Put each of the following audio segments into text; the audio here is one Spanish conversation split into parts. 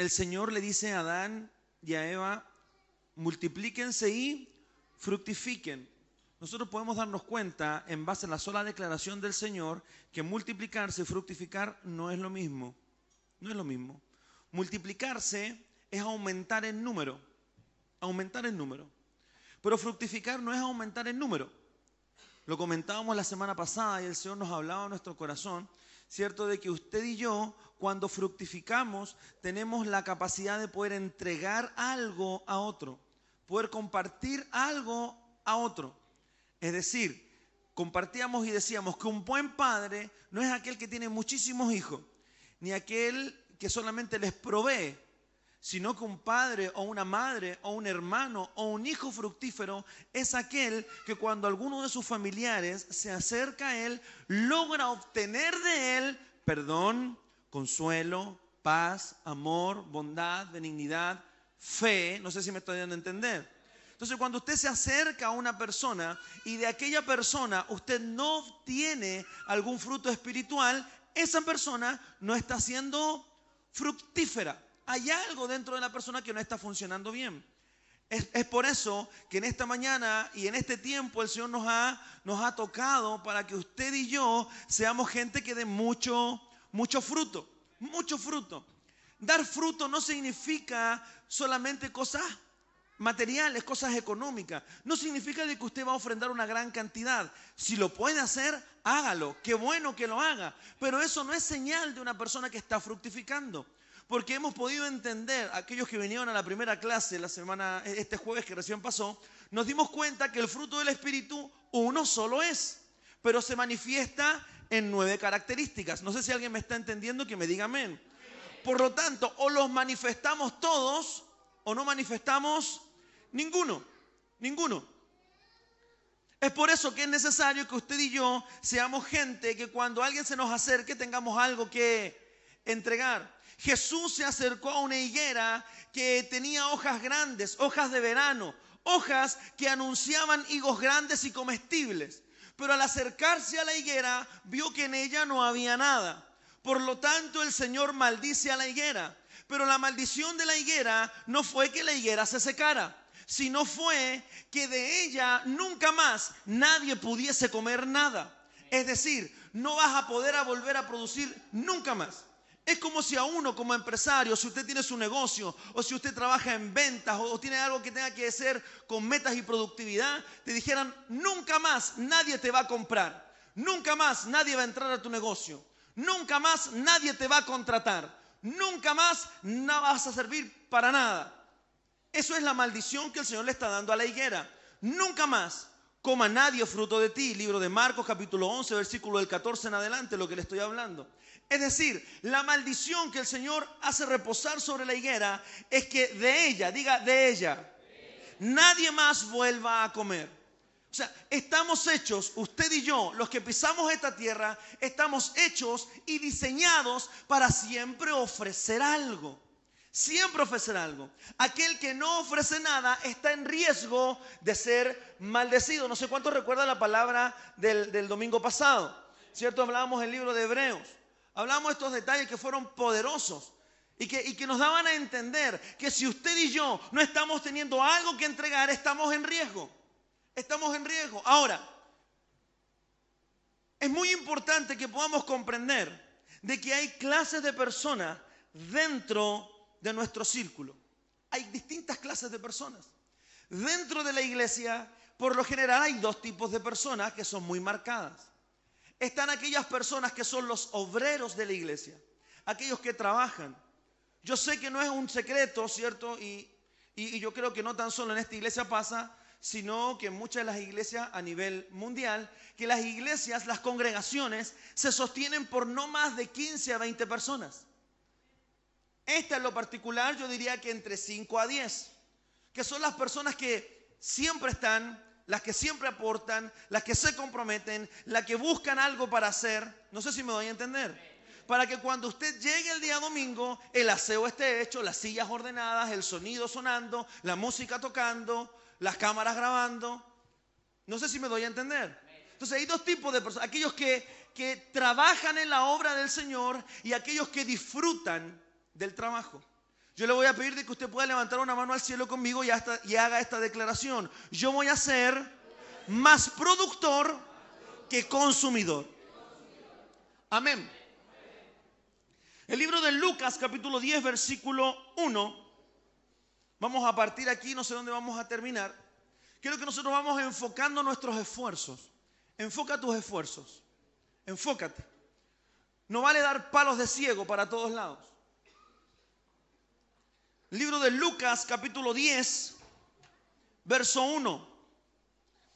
el Señor le dice a Adán y a Eva, multiplíquense y fructifiquen. Nosotros podemos darnos cuenta, en base a la sola declaración del Señor, que multiplicarse y fructificar no es lo mismo. No es lo mismo. Multiplicarse es aumentar en número. Aumentar en número. Pero fructificar no es aumentar en número. Lo comentábamos la semana pasada y el Señor nos hablaba en nuestro corazón, ¿cierto? De que usted y yo, cuando fructificamos, tenemos la capacidad de poder entregar algo a otro, poder compartir algo a otro. Es decir, compartíamos y decíamos que un buen padre no es aquel que tiene muchísimos hijos, ni aquel que solamente les provee, sino que un padre o una madre o un hermano o un hijo fructífero es aquel que cuando alguno de sus familiares se acerca a él, logra obtener de él perdón, consuelo, paz, amor, bondad, benignidad, fe, no sé si me estoy dando a entender. Entonces, cuando usted se acerca a una persona y de aquella persona usted no tiene algún fruto espiritual, esa persona no está siendo fructífera. Hay algo dentro de la persona que no está funcionando bien. Es, por eso que en esta mañana y en este tiempo el Señor nos ha, nos ha tocado para que usted y yo seamos gente que dé mucho, mucho fruto, mucho fruto. Dar fruto no significa solamente cosas materiales, cosas económicas. No significa de que usted va a ofrendar una gran cantidad. Si lo puede hacer, hágalo. Qué bueno que lo haga. Pero eso no es señal de una persona que está fructificando. Porque hemos podido entender, aquellos que vinieron a la primera clase la semana, este jueves que recién pasó, nos dimos cuenta que el fruto del Espíritu uno solo es, pero se manifiesta en nueve características. No sé si alguien me está entendiendo, que me diga amén. Por lo tanto, o los manifestamos todos o no manifestamos Ninguno, ninguno. Es por eso que es necesario que usted y yo seamos gente que cuando alguien se nos acerque tengamos algo que entregar. Jesús se acercó a una higuera que tenía hojas grandes, hojas de verano, hojas que anunciaban higos grandes y comestibles. Pero al acercarse a la higuera vio que en ella no había nada. Por lo tanto el Señor maldice a la higuera. Pero la maldición de la higuera no fue que la higuera se secara sino fue que de ella nunca más nadie pudiese comer nada. Es decir, no vas a poder a volver a producir nunca más. Es como si a uno como empresario, si usted tiene su negocio o si usted trabaja en ventas o, tiene algo que tenga que hacer con metas y productividad, te dijeran, nunca más nadie te va a comprar, nunca más nadie va a entrar a tu negocio, nunca más nadie te va a contratar, nunca más no vas a servir para nada. Eso es la maldición que el Señor le está dando a la higuera. Nunca más coma nadie fruto de ti. Libro de Marcos capítulo 11, versículo del 14 en adelante, lo que le estoy hablando. Es decir, la maldición que el Señor hace reposar sobre la higuera es que de ella, diga de ella, nadie más vuelva a comer. O sea, estamos hechos, usted y yo, los que pisamos esta tierra, estamos hechos y diseñados para siempre ofrecer algo. Siempre ofrecer algo. Aquel que no ofrece nada está en riesgo de ser maldecido. No sé cuánto recuerda la palabra del, domingo pasado. ¿Cierto? Hablábamos el libro de Hebreos. Hablamos de estos detalles que fueron poderosos. Y que, y que nos daban a entender que si usted y yo no estamos teniendo algo que entregar, estamos en riesgo. Estamos en riesgo. Ahora, es muy importante que podamos comprender de que hay clases de personas dentro de nuestro círculo. Hay distintas clases de personas. Dentro de la iglesia, por lo general, hay dos tipos de personas que son muy marcadas. Están aquellas personas que son los obreros de la iglesia, aquellos que trabajan. Yo sé que no es un secreto, ¿cierto? Y, yo creo que no tan solo en esta iglesia pasa, sino que en muchas de las iglesias a nivel mundial, que las iglesias, las congregaciones, se sostienen por no más de 15 a 20 personas. Esta en lo particular yo diría que entre 5 a 10, que son las personas que siempre están, las que siempre aportan, las que se comprometen, las que buscan algo para hacer. No sé si me doy a entender. Para que cuando usted llegue el día domingo, el aseo esté hecho, las sillas ordenadas, el sonido sonando, la música tocando, las cámaras grabando. No sé si me doy a entender. Entonces hay dos tipos de personas. Aquellos que, que trabajan en la obra del Señor y aquellos que disfrutan del trabajo. Yo le voy a pedir de que usted pueda levantar una mano al cielo conmigo y, y haga esta declaración. Yo voy a ser más productor que consumidor. Amén. El libro de Lucas capítulo 10 versículo 1. Vamos a partir aquí, no sé dónde vamos a terminar. Quiero que nosotros vamos enfocando nuestros esfuerzos. Enfoca tus esfuerzos. Enfócate. No vale dar palos de ciego para todos lados. Libro de Lucas capítulo 10, verso 1.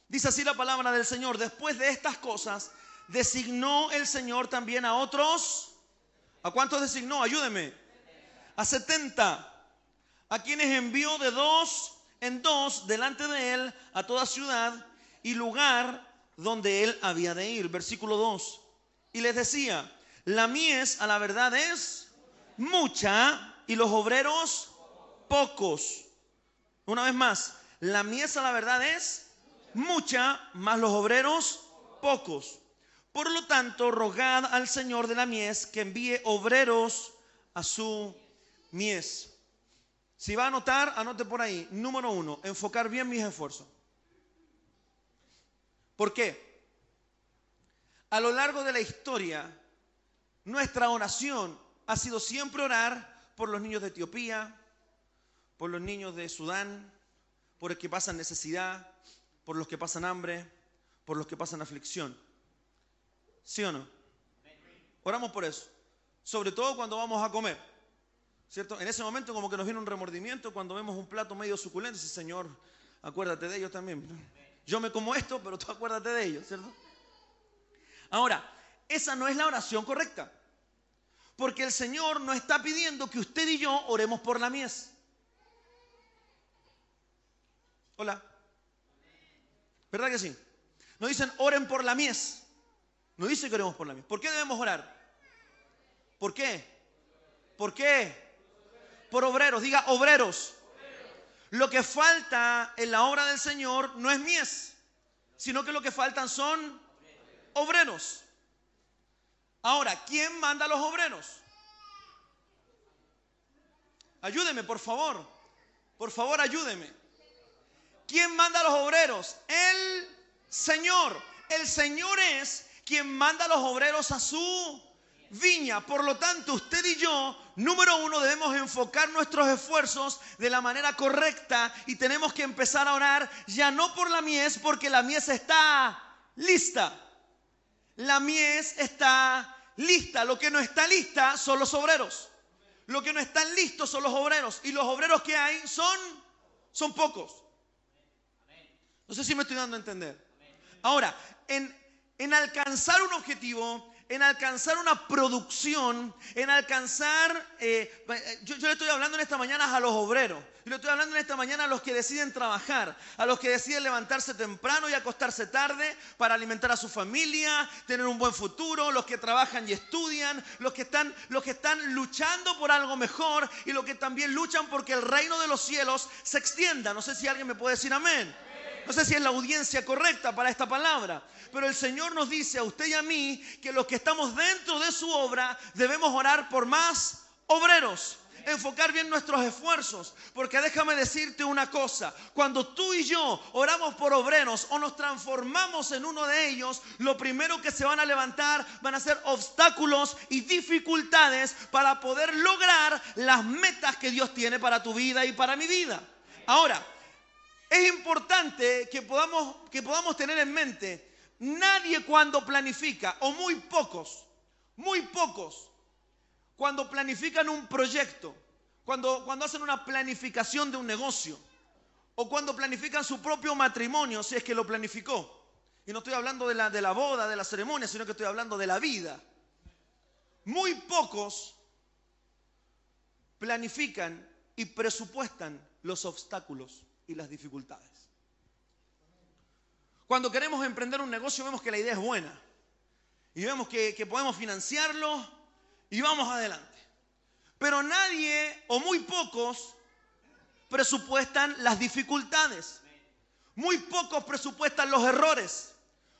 Dice así la palabra del Señor. Después de estas cosas, designó el Señor también a otros. ¿A cuántos designó? Ayúdeme. A 70. A quienes envió de dos en dos delante de él a toda ciudad y lugar donde él había de ir. Versículo 2. Y les decía, la mies a la verdad es mucha y los obreros pocos. Una vez más, la mies la verdad es mucha, más los obreros pocos. Por lo tanto, rogad al Señor de la mies que envíe obreros a su mies. Si va a anotar, anote por ahí. Número uno, enfocar bien mis esfuerzos. ¿Por qué? A lo largo de la historia, nuestra oración ha sido siempre orar por los niños de Etiopía, por los niños de Sudán, por los que pasan necesidad, por los que pasan hambre, por los que pasan aflicción. ¿Sí o no? Oramos por eso. Sobre todo cuando vamos a comer. ¿Cierto? En ese momento como que nos viene un remordimiento cuando vemos un plato medio suculento dice, Señor, acuérdate de ellos también. Yo me como esto, pero tú acuérdate de ellos, ¿cierto? Ahora, esa no es la oración correcta. Porque el Señor no está pidiendo que usted y yo oremos por la mies. Hola. ¿Verdad que sí? Nos dicen oren por la mies. No dice que oremos por la mies. ¿Por qué debemos orar? ¿Por qué? ¿Por qué? Por obreros. Diga obreros. Lo que falta en la obra del Señor no es mies, sino que lo que faltan son obreros. Ahora, ¿quién manda a los obreros? Ayúdeme, por favor. Por favor, ayúdeme. ¿Quién manda a los obreros? El Señor. El Señor es quien manda a los obreros a su viña. Por lo tanto, usted y yo, número uno, debemos enfocar nuestros esfuerzos de la manera correcta y tenemos que empezar a orar ya no por la mies, porque la mies está lista. La mies está lista. Lo que no está lista son los obreros. Lo que no están listos son los obreros. Y los obreros que hay son, son pocos. No sé si me estoy dando a entender. Ahora, en, alcanzar un objetivo, en alcanzar una producción, en alcanzar, eh, yo, yo, le estoy hablando en esta mañana a los obreros, y le estoy hablando en esta mañana a los que deciden trabajar, a los que deciden levantarse temprano y acostarse tarde para alimentar a su familia, tener un buen futuro, los que trabajan y estudian, los que están, los que están luchando por algo mejor y los que también luchan porque el reino de los cielos se extienda. No sé si alguien me puede decir amén. No sé si es la audiencia correcta para esta palabra, pero el Señor nos dice a usted y a mí que los que estamos dentro de su obra debemos orar por más obreros enfocar bien nuestros esfuerzos. Porque déjame decirte una cosa, cuando tú y yo oramos por obreros o nos transformamos en uno de ellos, lo primero que se van a levantar van a ser obstáculos y dificultades para poder lograr las metas que Dios tiene para tu vida y para mi vida. Ahora, es importante que podamos, que podamos tener en mente, nadie cuando planifica, o muy pocos, muy pocos, cuando planifican un proyecto, cuando, cuando hacen una planificación de un negocio, o cuando planifican su propio matrimonio, si es que lo planificó. Y no estoy hablando de la, de la boda, de la ceremonia, sino que estoy hablando de la vida. Muy pocos planifican y presupuestan los obstáculos y las dificultades. Cuando queremos emprender un negocio vemos que la idea es buena y vemos que, que podemos financiarlo y vamos adelante. Pero nadie o muy pocos presupuestan las dificultades. Muy pocos presupuestan los errores.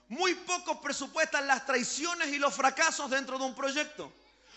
Muy pocos presupuestan las traiciones y los fracasos dentro de un proyecto.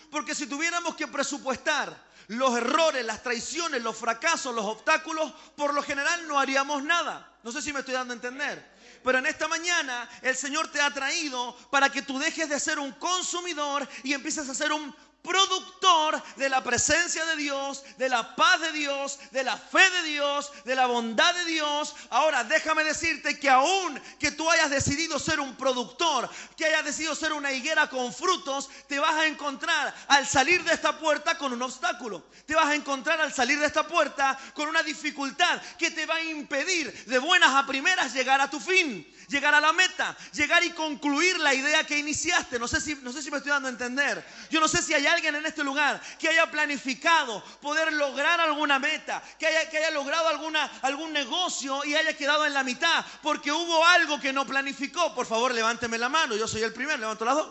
Porque si tuviéramos que presupuestar los errores, las traiciones, los fracasos, los obstáculos, por lo general no haríamos nada. No sé si me estoy dando a entender. Pero en esta mañana el Señor te ha traído para que tú dejes de ser un consumidor y empieces a ser un productor de la presencia de Dios, de la paz de Dios, de la fe de Dios, de la bondad de Dios. Ahora déjame decirte que aún que tú hayas decidido ser un productor, que hayas decidido ser una higuera con frutos, te vas a encontrar al salir de esta puerta con un obstáculo. Te vas a encontrar al salir de esta puerta con una dificultad que te va a impedir de buenas a primeras llegar a tu fin llegar a la meta, llegar y concluir la idea que iniciaste. No sé si, no sé si me estoy dando a entender. Yo no sé si hay en este lugar que haya planificado poder lograr alguna meta, que haya, que haya logrado alguna, algún negocio y haya quedado en la mitad porque hubo algo que no planificó. Por favor, levánteme la mano. Yo soy el primero, levanto las dos.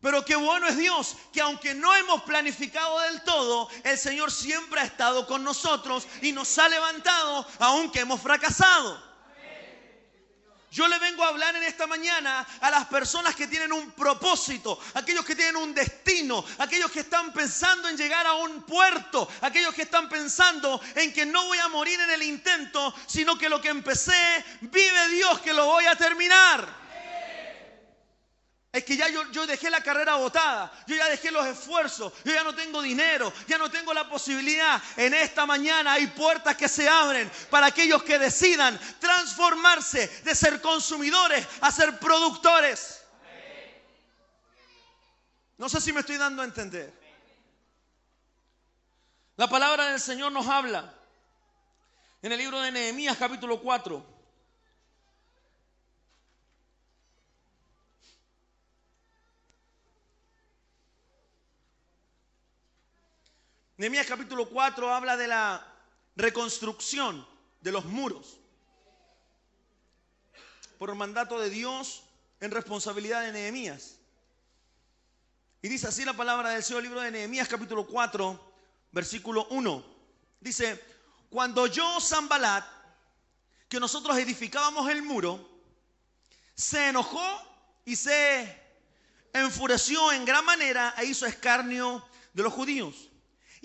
Pero qué bueno es Dios, que aunque no hemos planificado del todo, el Señor siempre ha estado con nosotros y nos ha levantado aunque hemos fracasado. Yo le vengo a hablar en esta mañana a las personas que tienen un propósito, aquellos que tienen un destino, aquellos que están pensando en llegar a un puerto, aquellos que están pensando en que no voy a morir en el intento, sino que lo que empecé, vive Dios que lo voy a terminar. Que ya yo, dejé la carrera botada, yo ya dejé los esfuerzos, yo ya no tengo dinero, ya no tengo la posibilidad. En esta mañana hay puertas que se abren para aquellos que decidan transformarse de ser consumidores a ser productores. No sé si me estoy dando a entender. La palabra del Señor nos habla en el libro de Nehemías capítulo 4 Nehemías capítulo 4 habla de la reconstrucción de los muros. Por mandato de Dios en responsabilidad de Nehemías. Y dice así la palabra del Señor, libro de Nehemías capítulo 4, versículo 1. Dice, cuando yo, Zambalat, que nosotros edificábamos el muro, se enojó y se enfureció en gran manera e hizo escarnio de los judíos.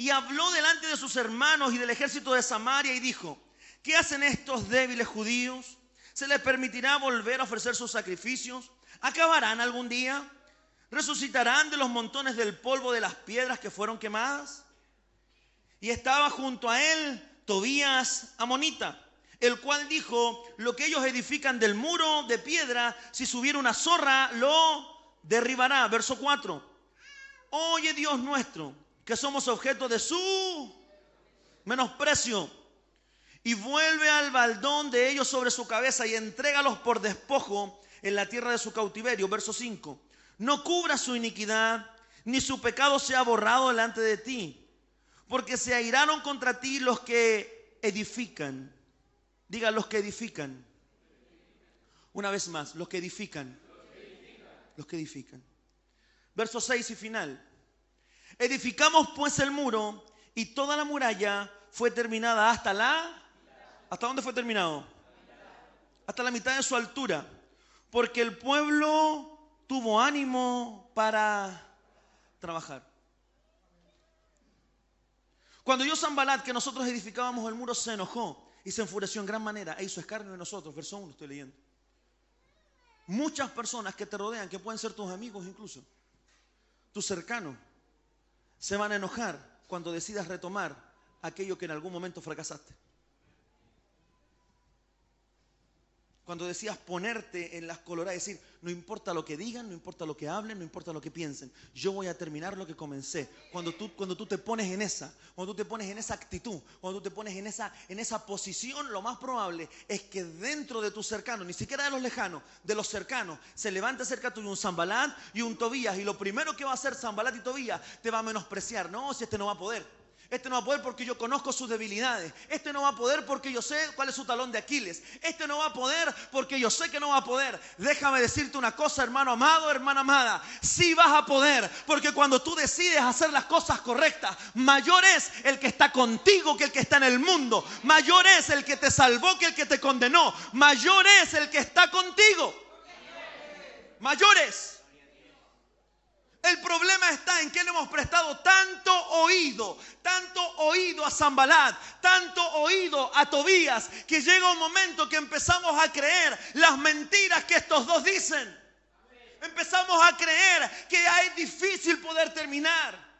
Y habló delante de sus hermanos y del ejército de Samaria y dijo, ¿qué hacen estos débiles judíos? ¿Se les permitirá volver a ofrecer sus sacrificios? ¿Acabarán algún día? ¿Resucitarán de los montones del polvo de las piedras que fueron quemadas? Y estaba junto a él Tobías Amonita, el cual dijo, lo que ellos edifican del muro de piedra, si subiera una zorra, lo derribará. Verso 4. Oye Dios nuestro, que somos objeto de su menosprecio. Y vuelve al baldón de ellos sobre su cabeza y entrégalos por despojo en la tierra de su cautiverio. Verso 5. No cubra su iniquidad, ni su pecado sea borrado delante de ti, porque se airaron contra ti los que edifican. Diga los que edifican. Una vez más, los que edifican. Los que edifican. Verso 6 y final. Edificamos pues el muro y toda la muralla fue terminada hasta la... ¿Hasta dónde fue terminado? Hasta la mitad de su altura. Porque el pueblo tuvo ánimo para trabajar. Cuando yo Zambalat, que nosotros edificábamos el muro, se enojó y se enfureció en gran manera e hizo escarnio de nosotros. Verso 1 estoy leyendo. Muchas personas que te rodean, que pueden ser tus amigos incluso, tus cercanos, se van a enojar cuando decidas retomar aquello que en algún momento fracasaste. Cuando decías ponerte en las coloradas, decir, no importa lo que digan, no importa lo que hablen, no importa lo que piensen, yo voy a terminar lo que comencé. Cuando tú, cuando tú te pones en esa, cuando tú te pones en esa actitud, cuando tú te pones en esa, en esa posición, lo más probable es que dentro de tus cercanos, ni siquiera de los lejanos, de los cercanos, se levante cerca tuyo un Zambalat y un Tobías. Y lo primero que va a hacer Zambalat y Tobías te va a menospreciar. No, si este no va a poder. Este no va a poder porque yo conozco sus debilidades. Este no va a poder porque yo sé cuál es su talón de Aquiles. Este no va a poder porque yo sé que no va a poder. Déjame decirte una cosa, hermano amado, hermana amada. Sí vas a poder porque cuando tú decides hacer las cosas correctas, mayor es el que está contigo que el que está en el mundo. Mayor es el que te salvó que el que te condenó. Mayor es el que está contigo. Mayores. El problema está en que le hemos prestado tanto oído, tanto oído a Zambalat, tanto oído a Tobías, que llega un momento que empezamos a creer las mentiras que estos dos dicen. Empezamos a creer que es difícil poder terminar.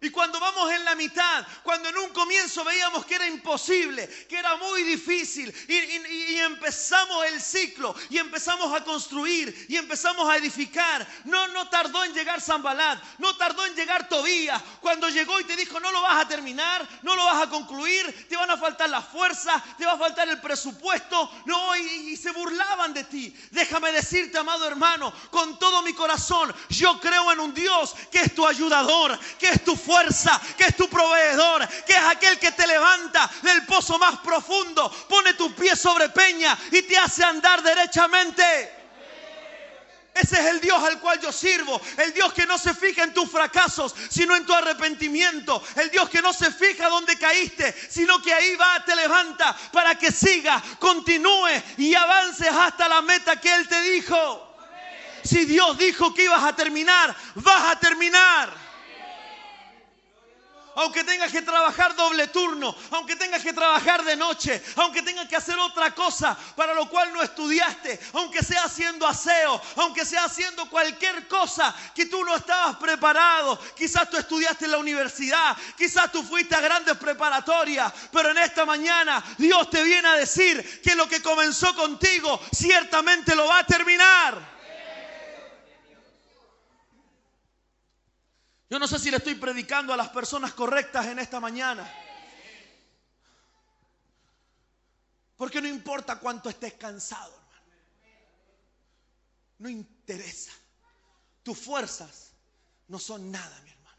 Y cuando vamos en la mitad, cuando en un comienzo veíamos que era imposible, que era muy difícil, y, empezamos el ciclo, y empezamos a construir, y empezamos a edificar, no, no tardó en llegar Zambalat, no tardó en llegar Tobías, cuando llegó y te dijo, no lo vas a terminar, no lo vas a concluir, te van a faltar las fuerzas, te va a faltar el presupuesto, no, y, y se burlaban de ti. Déjame decirte, amado hermano, con todo mi corazón, yo creo en un Dios que es tu ayudador, que es tu fuerza, que es tu proveedor, que es aquel que te levanta del pozo más profundo, pone tu pie sobre peña y te hace andar derechamente. Ese es el Dios al cual yo sirvo. El Dios que no se fija en tus fracasos, sino en tu arrepentimiento. El Dios que no se fija donde caíste, sino que ahí va, te levanta para que siga, continúe y avances hasta la meta que Él te dijo. Si Dios dijo que ibas a terminar, vas a terminar aunque tengas que trabajar doble turno, aunque tengas que trabajar de noche, aunque tengas que hacer otra cosa para lo cual no estudiaste, aunque sea haciendo aseo, aunque sea haciendo cualquier cosa que tú no estabas preparado. Quizás tú estudiaste en la universidad, quizás tú fuiste a grandes preparatorias, pero en esta mañana Dios te viene a decir que lo que comenzó contigo ciertamente lo va a terminar. Yo no sé si le estoy predicando a las personas correctas en esta mañana. Porque no importa cuánto estés cansado, hermano. No interesa. Tus fuerzas no son nada, mi hermano.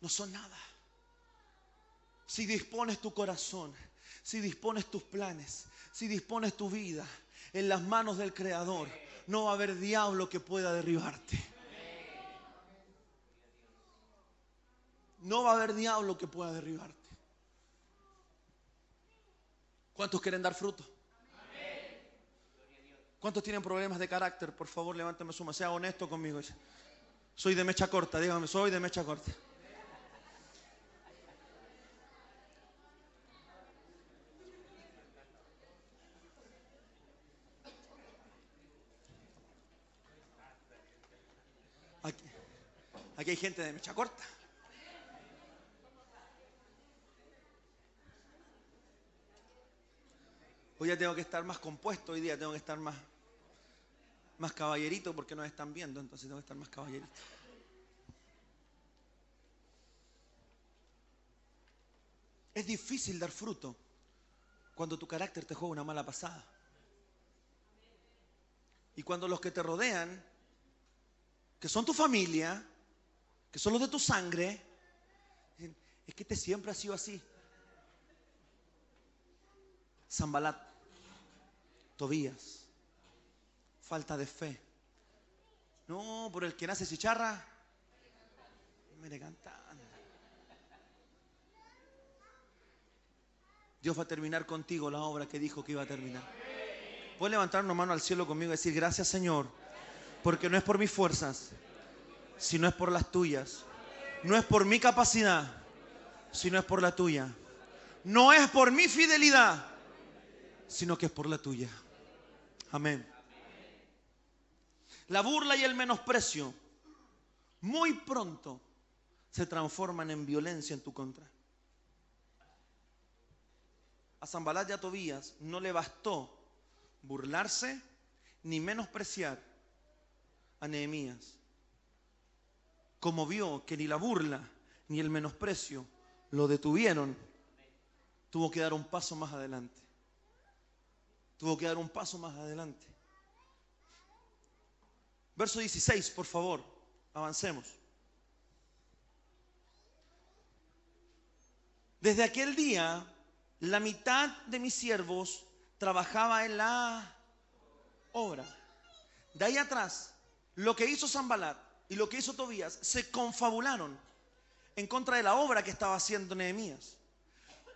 No son nada. Si dispones tu corazón, si dispones tus planes, si dispones tu vida en las manos del Creador, no va a haber diablo que pueda derribarte. No va a haber diablo que pueda derribarte. ¿Cuántos quieren dar fruto? ¿Cuántos tienen problemas de carácter? Por favor, levántame su. Sea honesto conmigo. Soy de mecha corta, dígame, soy de mecha corta. Aquí hay gente de mecha corta. Hoy ya tengo que estar más compuesto, hoy día tengo que estar más, más caballerito porque nos están viendo, entonces tengo que estar más caballerito. Es difícil dar fruto cuando tu carácter te juega una mala pasada. Y cuando los que te rodean, que son tu familia, que son los de tu sangre, es que este siempre ha sido así. Zambalat, Tobías, falta de fe. No, por el que nace chicharra, me cantando. Dios va a terminar contigo la obra que dijo que iba a terminar. Puedes levantar una mano al cielo conmigo y decir, gracias Señor, porque no es por mis fuerzas, si no es por las tuyas. No es por mi capacidad, sino es por la tuya. No es por mi fidelidad, sino que es por la tuya. Amén. La burla y el menosprecio muy pronto se transforman en violencia en tu contra. A Zambalat y a Tobías no le bastó burlarse ni menospreciar a Nehemías como vio que ni la burla ni el menosprecio lo detuvieron, tuvo que dar un paso más adelante. Tuvo que dar un paso más adelante. Verso 16, por favor, avancemos. Desde aquel día, la mitad de mis siervos trabajaba en la obra. De ahí atrás, lo que hizo Zambalat y lo que hizo Tobías, se confabularon en contra de la obra que estaba haciendo Nehemías.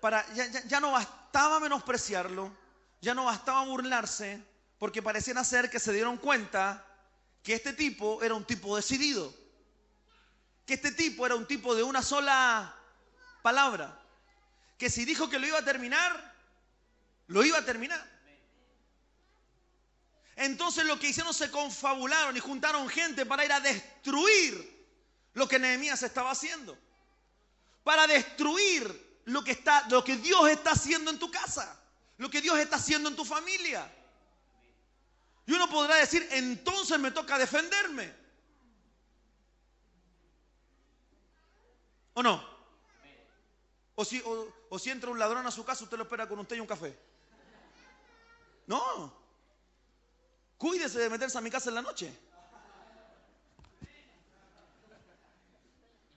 Para, ya, no bastaba menospreciarlo, ya no bastaba burlarse, porque parecían ser que se dieron cuenta que este tipo era un tipo decidido, que este tipo era un tipo de una sola palabra, que si dijo que lo iba a terminar, lo iba a terminar. Entonces lo que hicieron se confabularon y juntaron gente para ir a destruir lo que Nehemías estaba haciendo. Para destruir lo que, está, lo que Dios está haciendo en tu casa, lo que Dios está haciendo en tu familia. Y uno podrá decir, entonces me toca defenderme. ¿O no? O si, o si entra un ladrón a su casa, usted lo espera con té y un café. No. Cuídese de meterse a mi casa en la noche.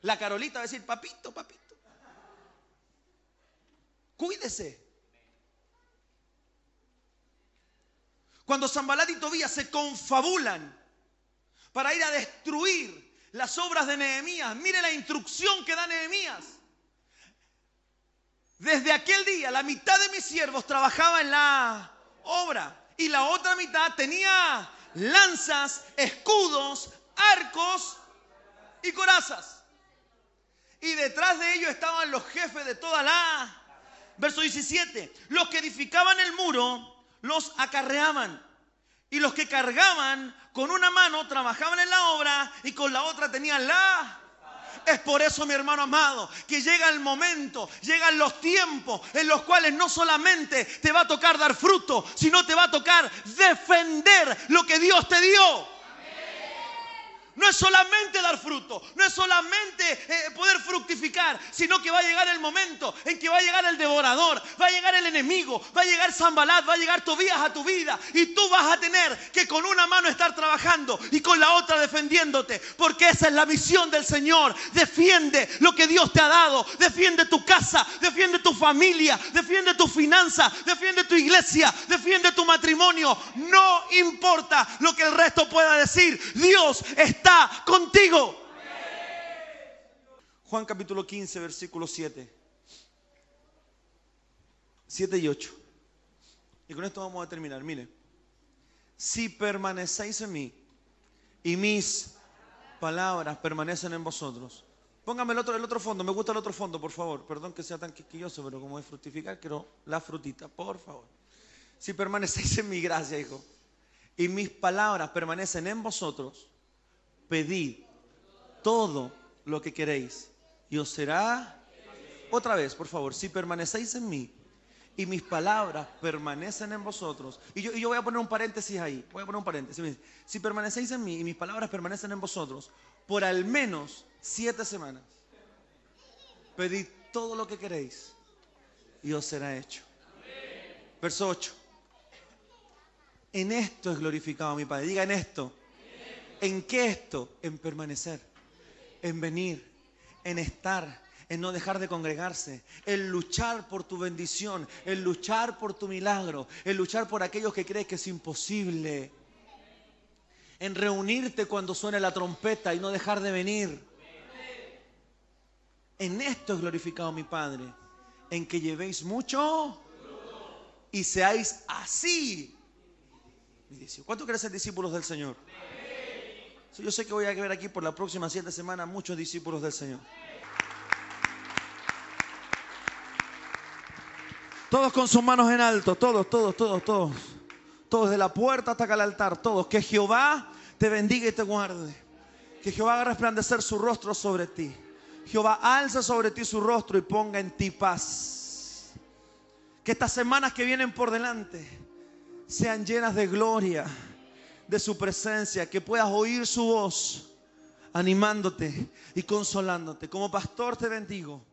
La Carolita va a decir, papito, papito. Cuídese. Cuando Zambalat y Tobías se confabulan para ir a destruir las obras de Nehemías, mire la instrucción que da Nehemías. Desde aquel día la mitad de mis siervos trabajaba en la obra y la otra mitad tenía lanzas, escudos, arcos y corazas. Y detrás de ellos estaban los jefes de toda la... Verso 17. Los que edificaban el muro los acarreaban. Y los que cargaban con una mano trabajaban en la obra y con la otra tenían la es por eso, mi hermano amado, que llega el momento, llegan los tiempos en los cuales no solamente te va a tocar dar fruto, sino te va a tocar defender lo que Dios te dio. No es solamente dar fruto, no es solamente eh, poder fructificar, sino que va a llegar el momento en que va a llegar el devorador, va a llegar el enemigo, va a llegar Zambalat, va a llegar Tobías a tu vida y tú vas a tener que con una mano estar trabajando y con la otra defendiéndote, porque esa es la misión del Señor. Defiende lo que Dios te ha dado, defiende tu casa, defiende tu familia, defiende tu finanza, defiende tu iglesia, defiende tu matrimonio. No importa lo que el resto pueda decir, Dios está contigo. Juan capítulo 15, versículo 7. 7 y 8. Y con esto vamos a terminar. Mire, si permanecéis en mí y mis palabras permanecen en vosotros. Póngame el otro, el otro fondo, me gusta el otro fondo, por favor. Perdón que sea tan quisquilloso, pero como es fructificar, quiero la frutita, por favor. Si permanecéis en mi gracia, hijo, y mis palabras permanecen en vosotros, pedid todo lo que queréis y os será otra vez, por favor, si permanecéis en mí y mis palabras permanecen en vosotros, y yo, voy a poner un paréntesis ahí, voy a poner un paréntesis, si permanecéis en mí y mis palabras permanecen en vosotros, por al menos siete semanas, pedid todo lo que queréis y os será hecho. Verso 8. En esto es glorificado mi Padre. Diga en esto. ¿En qué esto? En permanecer, en venir, en estar, en no dejar de congregarse, en luchar por tu bendición, en luchar por tu milagro, en luchar por aquellos que crees que es imposible, en reunirte cuando suene la trompeta y no dejar de venir. En esto es glorificado mi Padre, en que llevéis mucho y seáis así. ¿Cuántos quieren ser discípulos del Señor? Yo sé que voy a ver aquí por la próxima siete semanas muchos discípulos del Señor. Todos con sus manos en alto, todos, todos, todos, todos. Todos de la puerta hasta acá al altar, todos. Que Jehová te bendiga y te guarde. Que Jehová haga resplandecer su rostro sobre ti. Jehová alza sobre ti su rostro y ponga en ti paz. Que estas semanas que vienen por delante sean llenas de gloria de su presencia, que puedas oír su voz animándote y consolándote. Como pastor te bendigo.